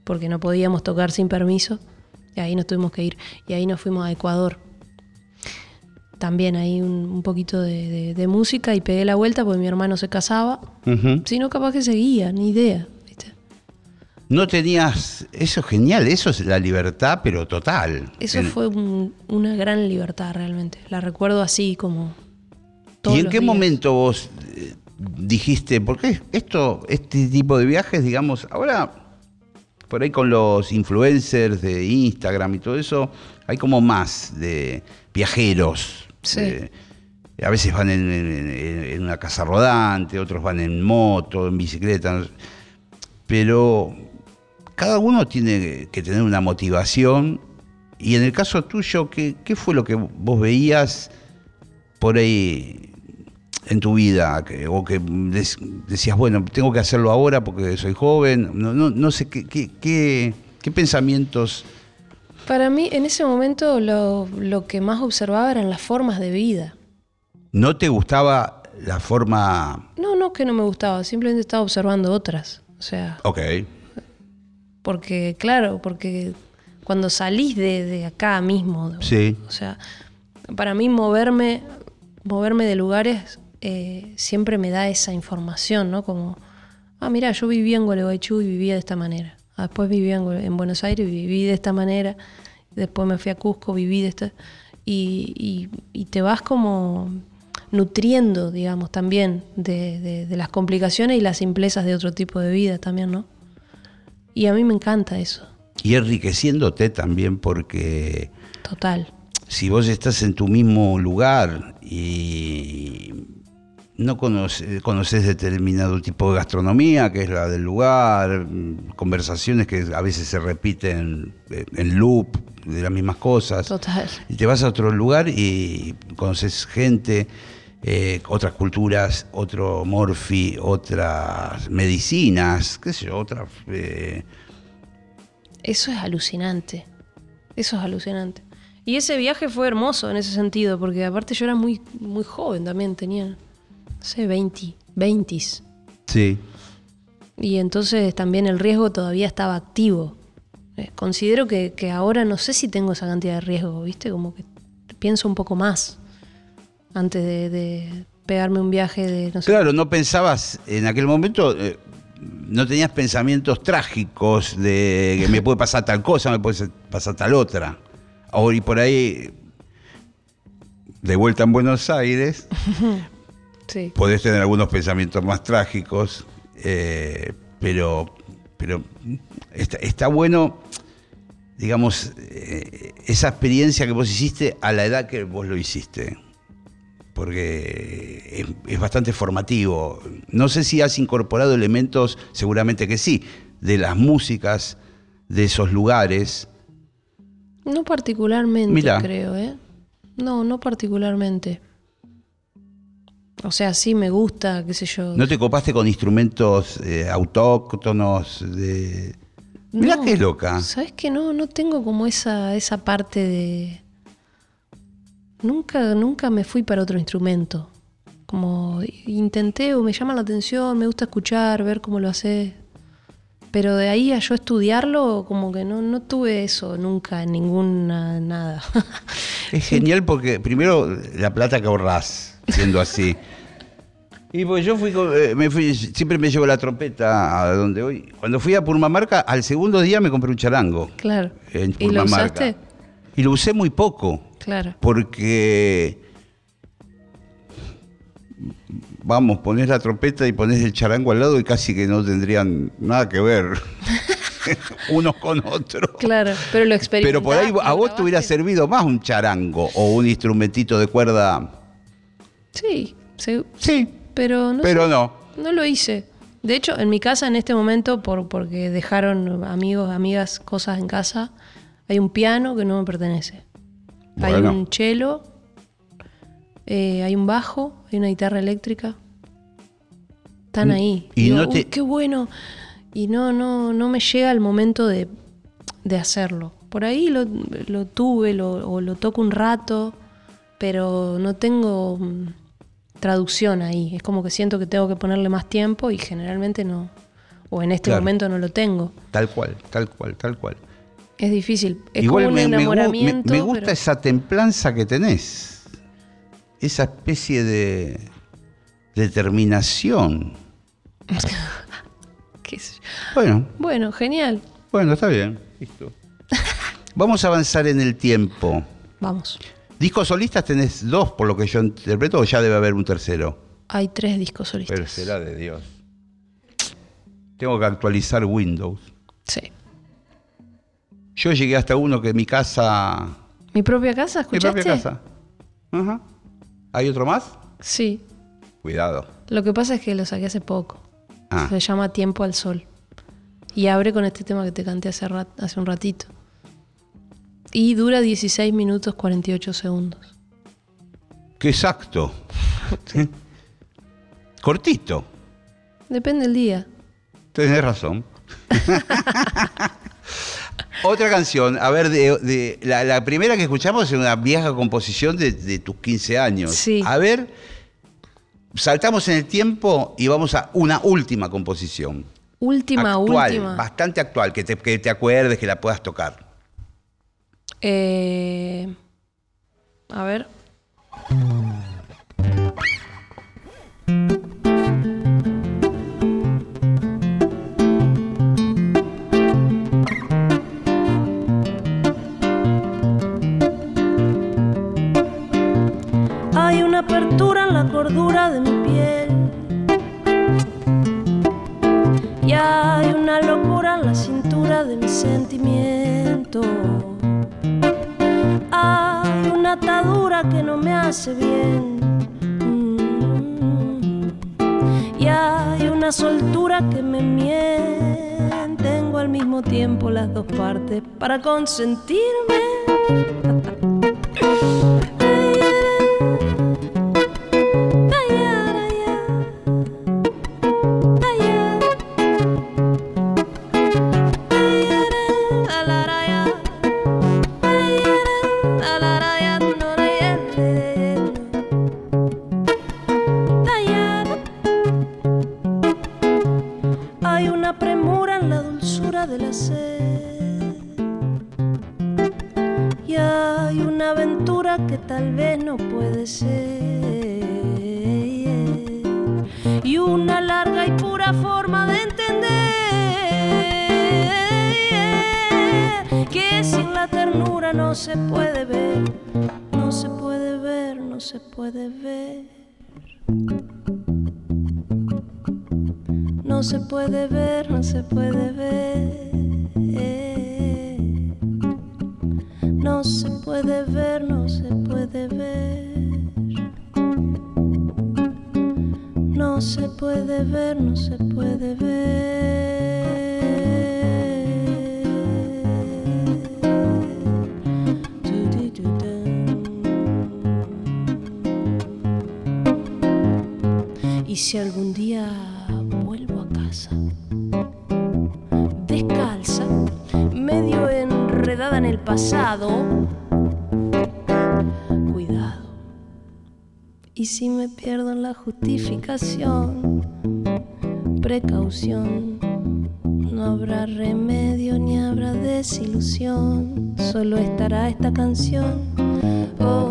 porque no podíamos tocar sin permiso. Y ahí nos tuvimos que ir. Y ahí nos fuimos a Ecuador. También ahí un, un poquito de, de- de música y pegué la vuelta porque mi hermano se casaba. Ujú. Si no, capaz que seguía, ni idea. ¿viste? No tenías. Eso es genial, eso es la libertad, pero total. Eso fue un- una gran libertad realmente. La recuerdo así como... todos ¿Y en los qué días. momento vos eh, dijiste, porque esto, este tipo de viajes, digamos, ahora por ahí con los influencers de Instagram y todo eso, hay como más de viajeros. Sí. Eh, a veces van en, una casa rodante, otros van en moto, en bicicleta, pero cada uno tiene que tener una motivación. Y en el caso tuyo, ¿qué, fue lo que vos veías por ahí en tu vida? Que- o que decías, bueno, tengo que hacerlo ahora porque soy joven. No, no, no sé qué, qué- qué pensamientos. Para mí, en ese momento, lo, lo que más observaba eran las formas de vida. ¿No te gustaba la forma... No, no que no me gustaba, simplemente estaba observando otras. O sea, Ok, porque, claro, porque cuando salís de, de acá mismo, sí, o sea, para mí moverme, moverme de lugares eh, siempre me da esa información, ¿no? Como, ah, mira, yo vivía en Gualeguaychú y vivía de esta manera. Ah, después vivía en, Buenos Aires viví de esta manera. Después me fui a Cusco, viví de esta... Y, y- y te vas como nutriendo, digamos, también de, de- de las complicaciones y las simplezas de otro tipo de vida también, ¿no? Y a mí me encanta eso, y enriqueciéndote también porque total. si vos estás en tu mismo lugar y no conoce- conoces determinado tipo de gastronomía, que es la del lugar, conversaciones que a veces se repiten en loop de las mismas cosas, Total. y te vas a otro lugar y conoces gente, eh, otras culturas, otro morfi, otras medicinas, qué sé yo, otras... eh, Eso es alucinante. Eso es alucinante. Y ese viaje fue hermoso en ese sentido, porque aparte yo era muy, muy joven también, tenía, sé, 20, 20. sí. Y entonces también el riesgo todavía estaba activo. Eh, considero que, que ahora no sé si tengo esa cantidad de riesgo, ¿viste? Como que pienso un poco más antes de, de pegarme un viaje de, no sé. Claro, no pensabas en aquel momento, eh, no tenías pensamientos trágicos de que me puede pasar tal cosa, me puede pasar tal otra. Ahora y por ahí, de vuelta en Buenos Aires, [laughs] Sí. podés tener algunos pensamientos más trágicos, eh, pero, pero está, está bueno, digamos, eh, esa experiencia que vos hiciste a la edad que vos lo hiciste. Porque es, es bastante formativo. No sé si has incorporado elementos, seguramente que sí, de las músicas de esos lugares. No particularmente, Mirá. creo, ¿eh? No, no particularmente. O sea, sí me gusta, qué sé yo. ¿No te copaste con instrumentos eh, autóctonos? De... Mirá No, qué loca. ¿Sabes que no? No tengo como esa, esa parte de. Nunca, nunca me fui para otro instrumento. Como intenté o me llama la atención, me gusta escuchar, ver cómo lo haces. Pero de ahí a yo estudiarlo, como que no, no tuve eso nunca en ninguna nada. Es genial porque primero la plata que ahorrás siendo así. Y pues yo fui, con- eh, me fui, siempre me llevo la trompeta a donde voy. Cuando fui a Purmamarca, al segundo día me compré un charango. claro. En ¿Y lo usaste? Y lo usé muy poco, Claro. porque vamos, ponés la trompeta y ponés el charango al lado y casi que no tendrían nada que ver [laughs] unos con otros. Claro, pero lo experimentaste. Pero por ahí a vos te hubiera servido más un charango o un instrumentito de cuerda. Sí, sí, Sí, pero no pero sé, no. no lo hice. De hecho, en mi casa en este momento, por, porque dejaron amigos, amigas, cosas en casa, hay un piano que no me pertenece. Hay un cello, eh, hay un bajo, hay una guitarra eléctrica. Están ahí. y Digo, no te- "Uy, qué bueno. Y no, no, no me llega el momento de, de hacerlo. Por ahí lo, lo tuve lo, o lo toco un rato, pero no tengo mm, traducción ahí. Es como que siento que tengo que ponerle más tiempo y generalmente no. O en este Claro. momento no lo tengo. Tal cual, tal cual, tal cual. Es difícil. Es Igual como un me, me gu- me- enamoramiento. me gusta pero- esa templanza que tenés. esa especie de determinación. [laughs] qué sé yo. Bueno, Bueno, genial. bueno, está bien. Listo. [laughs] Vamos a avanzar en el tiempo. Vamos. Discos solistas tenés dos, por lo que yo interpreto, o ya debe haber un tercero. Hay tres discos solistas. Pero será de Dios. Tengo que actualizar Windows. Sí. Yo llegué hasta uno que mi casa. ¿Mi propia casa? Mi ¿Escuchaste? propia casa. Ajá. ¿Hay otro más? Sí. Cuidado. Lo que pasa es que lo saqué hace poco. Ah. Se llama Tiempo al Sol. Y abre con este tema que te canté hace, rat- hace un ratito. Y dura 16 minutos 48 segundos. Qué exacto. Cortito. Depende del día. Tenés razón. [laughs] Otra canción, a ver, de, de- la, la primera que escuchamos es una vieja composición de, de tus 15 años. Sí. A ver, saltamos en el tiempo y vamos a una última composición. Última, actual, última. bastante actual, que te, que te acuerdes, que la puedas tocar. Eh, a ver. Hay una apertura en la cordura de mi piel. Y hay una locura en la cintura de mi sentimiento. Una atadura que no me hace bien. Mm. Y hay una soltura que me miente. Tengo al mismo tiempo las dos partes para consentirme. [laughs] No se puede ver, no se puede ver. No se puede ver, no se puede ver. Y si algún día pasado, cuidado. Y si me pierdo en la justificación, precaución, no habrá remedio ni habrá desilusión, solo estará esta canción. Oh,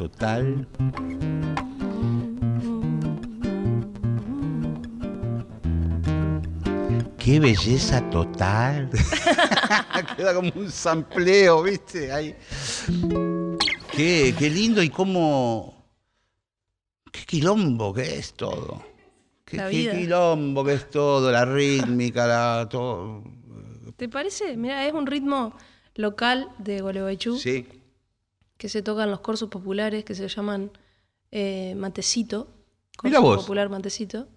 total. Qué belleza total. [laughs] Queda como un sampleo, ¿viste? Ahí. Qué, qué lindo y cómo. Qué quilombo que es todo. Qué, La qué quilombo que es todo, la rítmica, la, todo. ¿Te parece? Mira, es un ritmo local de Gualeguaychú Sí. Que se toca en los cursos populares que se llaman eh, matecito. Mira Corso vos. popular matecito.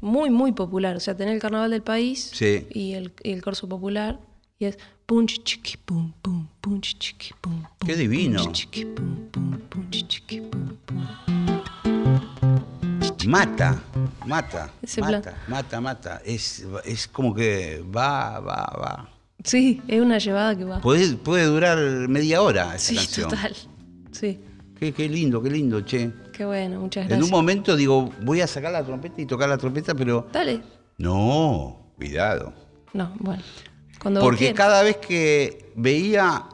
Muy, muy popular. O sea, tener el carnaval del país Sí. y, el, y el corso popular. Y es punch chiqui pum pum punch chiqui pum pum. Qué divino. punch, chiqui, pum, pum, punch, chiqui, pum, pum. Mata, mata, Ese mata, plan. mata, mata. Es, es como que va, va, va. Sí, es una llevada que va. Puede, puede durar media hora esa Sí, canción. total. Sí, Qué, qué lindo, qué lindo, che. qué bueno, muchas En gracias. un momento digo, voy a sacar la trompeta y tocar la trompeta, pero Dale. no, cuidado. No, bueno. Cuando Porque cada vez que veía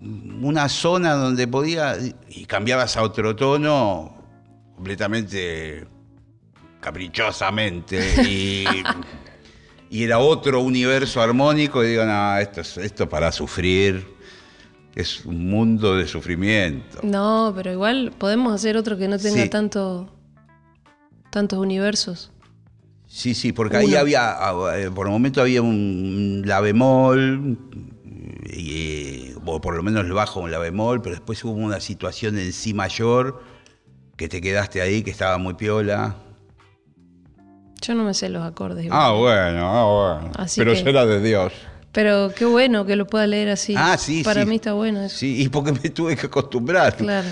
una zona donde podía y cambiabas a otro tono completamente caprichosamente y, [laughs] y era otro universo armónico y digo, no, esto es esto para sufrir, es un mundo de sufrimiento. No, pero igual podemos hacer otro que no tenga Sí. tanto tantos universos. Sí, sí, porque ahí había, ah, eh, por el momento había un la bemol, y, o por lo menos el bajo un la bemol, pero después hubo una situación en si mayor que te quedaste ahí, que estaba muy piola. Yo no me sé los acordes. igual. Ah, bueno, ah, bueno. Así pero que- será de Dios. Pero qué bueno que lo pueda leer así. Ah, sí, Para sí. mí está bueno eso. Sí, y porque me tuve que acostumbrar. Claro.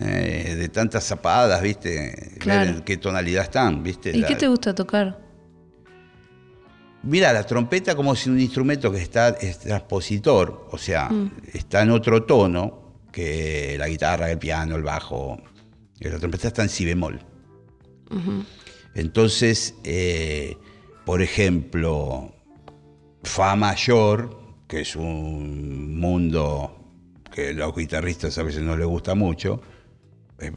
Eh, de tantas zapadas, ¿viste? Claro. Ver en qué tonalidad están, ¿viste? ¿Y La- qué te gusta tocar? Mira, la trompeta como si un instrumento que está es transpositor, o sea, Mm. está en otro tono que la guitarra, el piano, el bajo. La trompeta está en si bemol. Entonces, eh, por ejemplo, Fa mayor, que es un mundo que a los guitarristas a veces no les gusta mucho,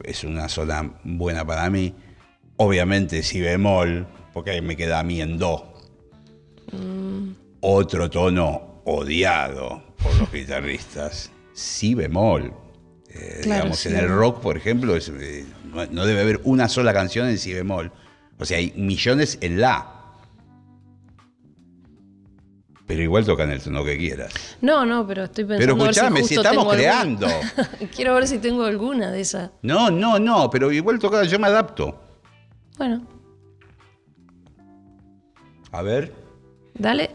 es- una zona buena para mí. Obviamente si bemol, porque ahí me queda a mí en do. Otro tono odiado por los guitarristas, si bemol. Eh, Claro, digamos, en el rock, por ejemplo, es, eh, no, no debe haber una sola canción en si bemol. O sea, hay millones en la. Pero igual tocan el tono que quieras. No, no, pero estoy pensando. Pero si escuchame, si, estamos creando. [laughs] Quiero ver si tengo alguna de esas. No, no, no, pero igual tocar, yo me adapto. Bueno, A ver. dale.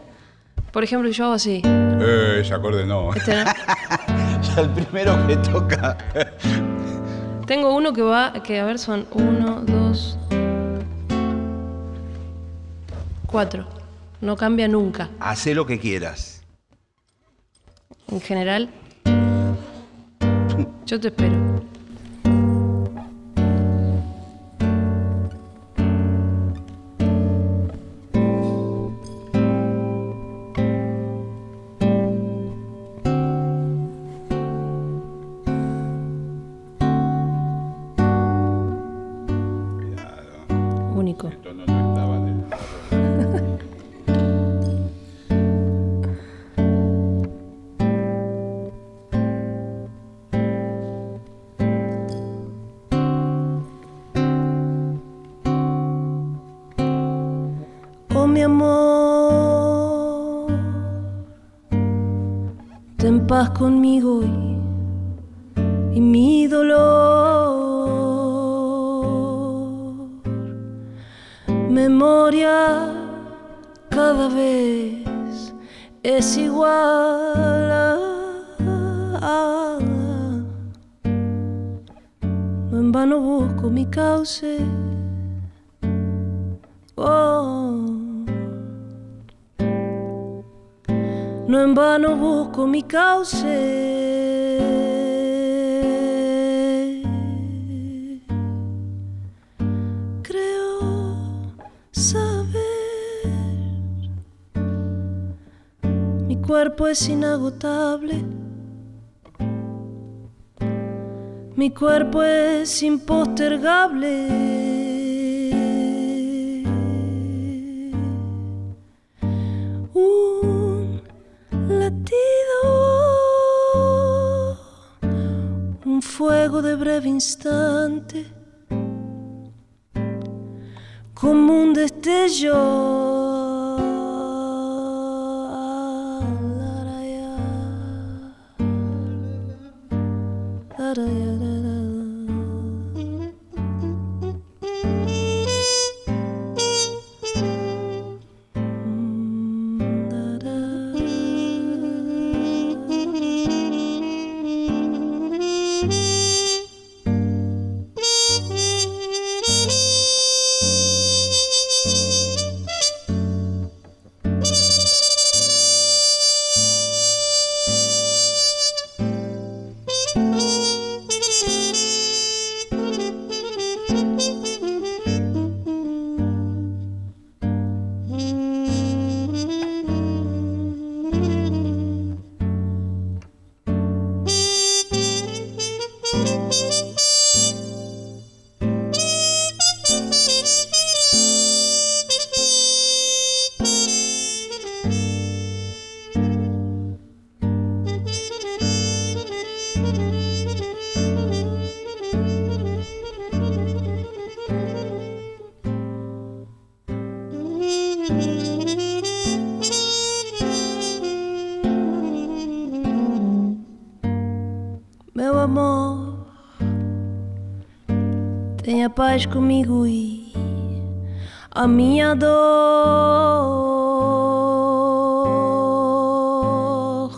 Por ejemplo, yo hago así. Eh, ese acorde no. Este, ¿no? [laughs] Ya el primero que toca. Tengo uno que va, que a ver, son uno, dos, cuatro. No cambia nunca. Hacé lo que quieras. En general. Yo te espero. Conmigo y, y mi dolor. Memoria cada vez es igual. No en vano busco mi cauce. Oh. No en vano busco mi cauce. Creo saber. Mi cuerpo es inagotable. Mi cuerpo es impostergable. Breve instante, como un destello. Paz comigo e a minha dor.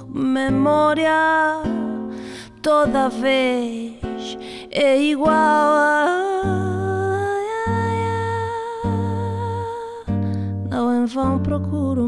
Memória toda vez é igual. Não em vão procuro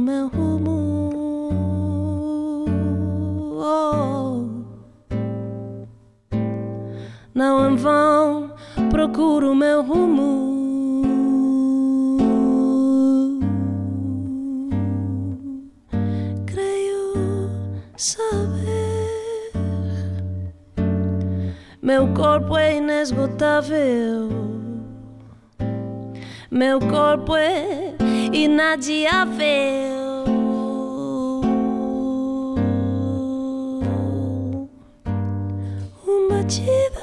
inesgotável. Meu corpo é inadiável. Um batido,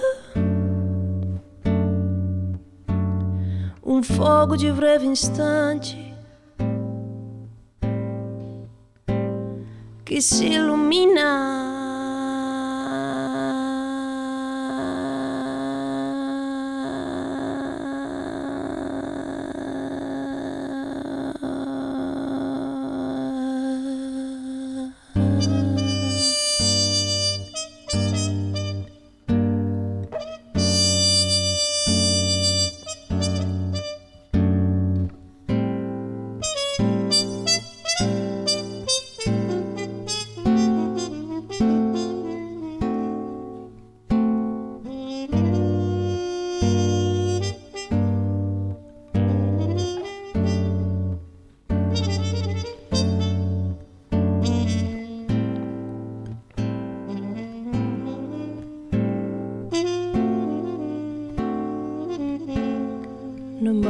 um fogo de breve instante que se ilumina.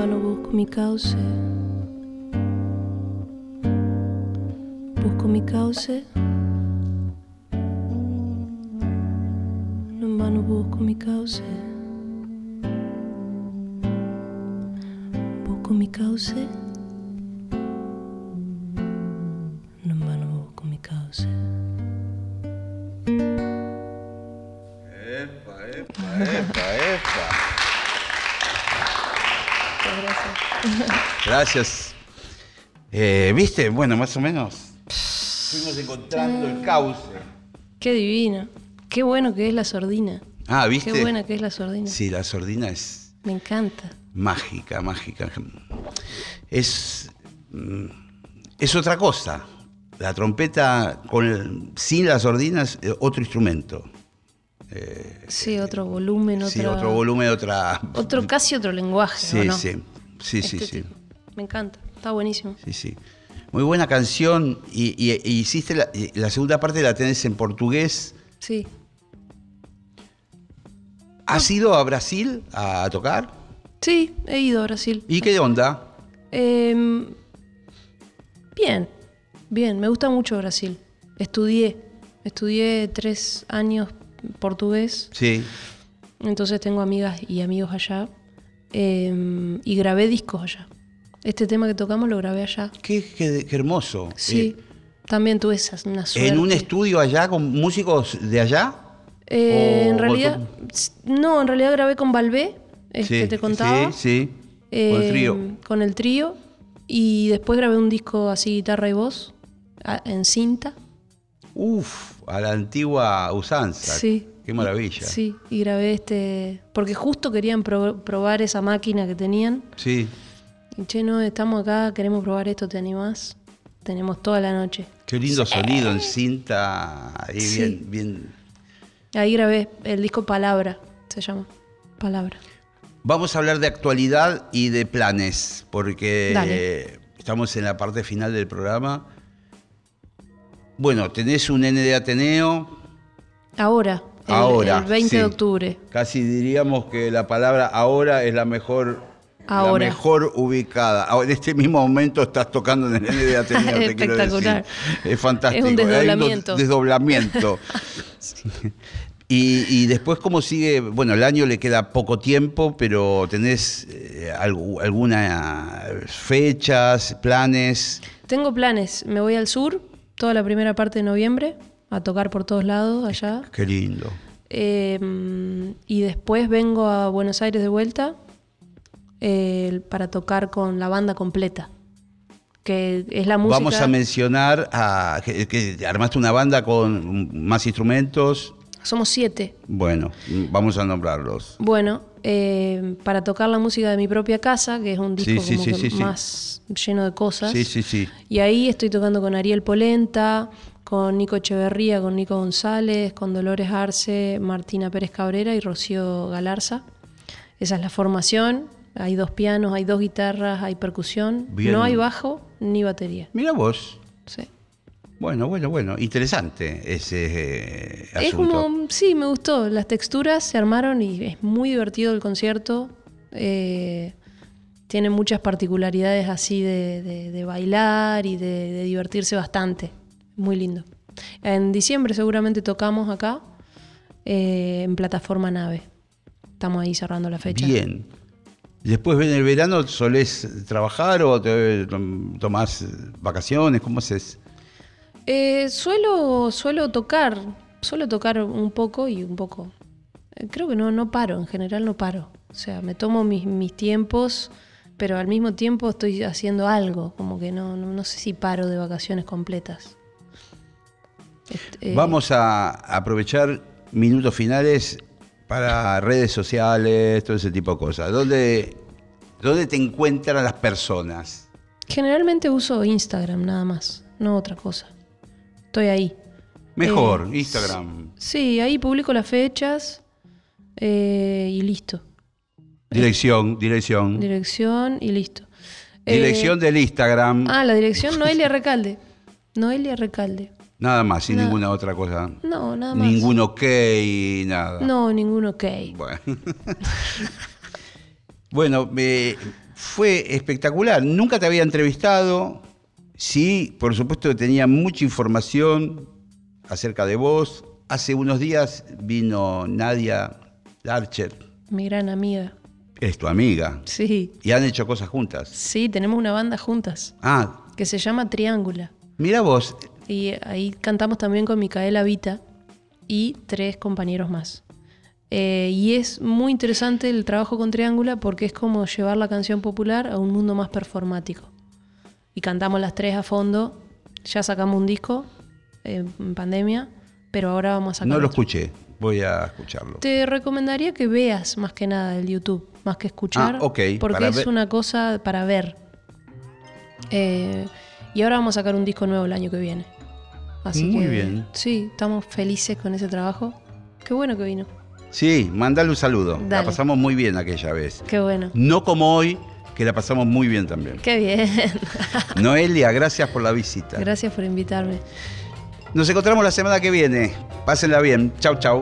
Vano busco mi cauce. Busco mi cauce. Gracias. Eh, ¿Viste? Bueno, más o menos. Fuimos encontrando el cauce. Qué divino. Qué bueno que es la sordina. Ah, ¿viste? Qué buena que es la sordina. Sí, la sordina es Me encanta. mágica, mágica. Es, mm, es otra cosa. La trompeta con sin la sordina es eh, otro instrumento. Sí, otro volumen, otra, Sí, otro volumen, otra. otro casi otro lenguaje, Sí, ¿o no? sí. Sí, sí, Este sí. tipo. Me encanta. Está buenísimo. Sí, sí. Muy buena canción. Y, y- y hiciste la, y la segunda parte la tenés en portugués. Sí. ¿Has ido a Brasil a, tocar? Sí, he ido a Brasil. ¿Y qué onda? Em, bien, bien. Me gusta mucho Brasil. Estudié. Estudié tres años portugués. Sí. Entonces tengo amigas y amigos allá. Em, y grabé discos allá. Este tema que tocamos lo grabé allá. Qué, qué- qué hermoso. Sí. Eh, También tuve esa, una suerte. ¿En un estudio allá con músicos de allá? Eh, ¿O en realidad, no, en realidad grabé con Balbé, el Sí, que te contaba. Sí, sí. con el Eh, trío. Con el trío. Y después grabé un disco así, guitarra y voz, en cinta. Uf, a la antigua usanza. Sí. Qué maravilla. Sí, y grabé este. Porque justo querían pro- probar esa máquina que tenían. Sí. Che, no, estamos acá, queremos probar esto, ¿te animás? Tenemos toda la noche. Qué lindo sonido en cinta. Ahí Sí. bien, bien. Ahí grabé el disco Palabra, se llama. Palabra. Vamos a hablar de actualidad y de planes, porque Dale. estamos en la parte final del programa. Bueno, tenés un N de Ateneo, Ahora, el, Ahora, el 20 sí. de octubre. Casi diríamos que la palabra ahora es la mejor, Ahora. la mejor ubicada. Ahora, En este mismo momento estás tocando en el N de Ateneo, [laughs] te quiero Espectacular. decir. Es fantástico. Es un desdoblamiento. desdoblamiento. [laughs] Y, y después, ¿cómo sigue? Bueno, el año le queda poco tiempo, pero tenés eh, fechas, planes. Tengo planes. Me voy al sur toda la primera parte de noviembre a tocar por todos lados allá. Qué lindo. Eh, y después vengo a Buenos Aires de vuelta eh, para tocar con la banda completa. Que es la música. Vamos a mencionar a, que, que armaste una banda con más instrumentos. Somos siete. Bueno, vamos a nombrarlos. Bueno, eh, para tocar la música de mi propia casa, que es un disco Sí, como sí, sí. más lleno de cosas. Sí, sí, sí. Y ahí estoy tocando con Ariel Polenta, con Nico Echeverría, con Nico González, con Dolores Arce, Martina Pérez Cabrera y Rocío Galarza. Esa es la formación. Hay dos pianos, hay dos guitarras, hay percusión. Bien. No hay bajo ni batería. Mira vos. Sí. Bueno, bueno, bueno. Interesante ese eh, Es asunto. como, sí, me gustó. Las texturas se armaron y es muy divertido el concierto. Eh, tiene muchas particularidades así de, de- de bailar y de, de divertirse bastante. Muy lindo. En diciembre seguramente tocamos acá eh, en plataforma nave. Estamos ahí cerrando la fecha. Bien. Después en el verano solés trabajar o te tom- tomás vacaciones, ¿cómo haces? Eh, suelo, suelo tocar, suelo tocar un poco y un poco. eh, Creo que no, no paro, en general no paro. O sea, me tomo mis, mis tiempos, pero al mismo tiempo estoy haciendo algo, como que no, no, no sé si paro de vacaciones completas. Este, eh, Vamos a aprovechar minutos finales para redes sociales, todo ese tipo de cosas. ¿Dónde, dónde te encuentran las personas? Generalmente uso Instagram nada más, no otra cosa. Estoy ahí. Mejor, Eh, Instagram. Sí, ahí publico las fechas eh, y listo. Dirección, dirección. Dirección y listo. Eh, Dirección del Instagram. Ah, la dirección Noelia Recalde. Noelia Recalde. Nada más, sin nada. ninguna otra cosa. No, nada más. Ningún ok, nada. No, ningún ok. Bueno, [laughs] Bueno, fue espectacular. Nunca te había entrevistado. Sí, por supuesto que tenía mucha información acerca de vos. Hace unos días vino Nadia Larcher, Mi gran amiga. es tu amiga, Sí, y han hecho cosas juntas. sí, tenemos una banda juntas Ah, que se llama Triángula. mira vos, Y ahí cantamos también con Micaela Vita y tres compañeros más. Eh, y es muy interesante el trabajo con Triángula porque es como llevar la canción popular a un mundo más performático. Y cantamos las tres a fondo. Ya sacamos un disco eh, en pandemia, pero ahora vamos a sacar no lo otro. escuché, voy a escucharlo. Te recomendaría que veas más que nada el YouTube, más que escuchar. Ah, ok, Porque es ver. una cosa para ver. Eh, y ahora vamos a sacar un disco nuevo el año que viene. Así Muy que, bien. Sí, estamos felices con ese trabajo. Qué bueno que vino. Sí, mandale un saludo. La pasamos muy bien aquella vez. Qué bueno. No como hoy, que la pasamos muy bien también. Qué bien. [laughs] Noelia, gracias por la visita. Gracias por invitarme. Nos encontramos la semana que viene. Pásenla bien. Chau, chau.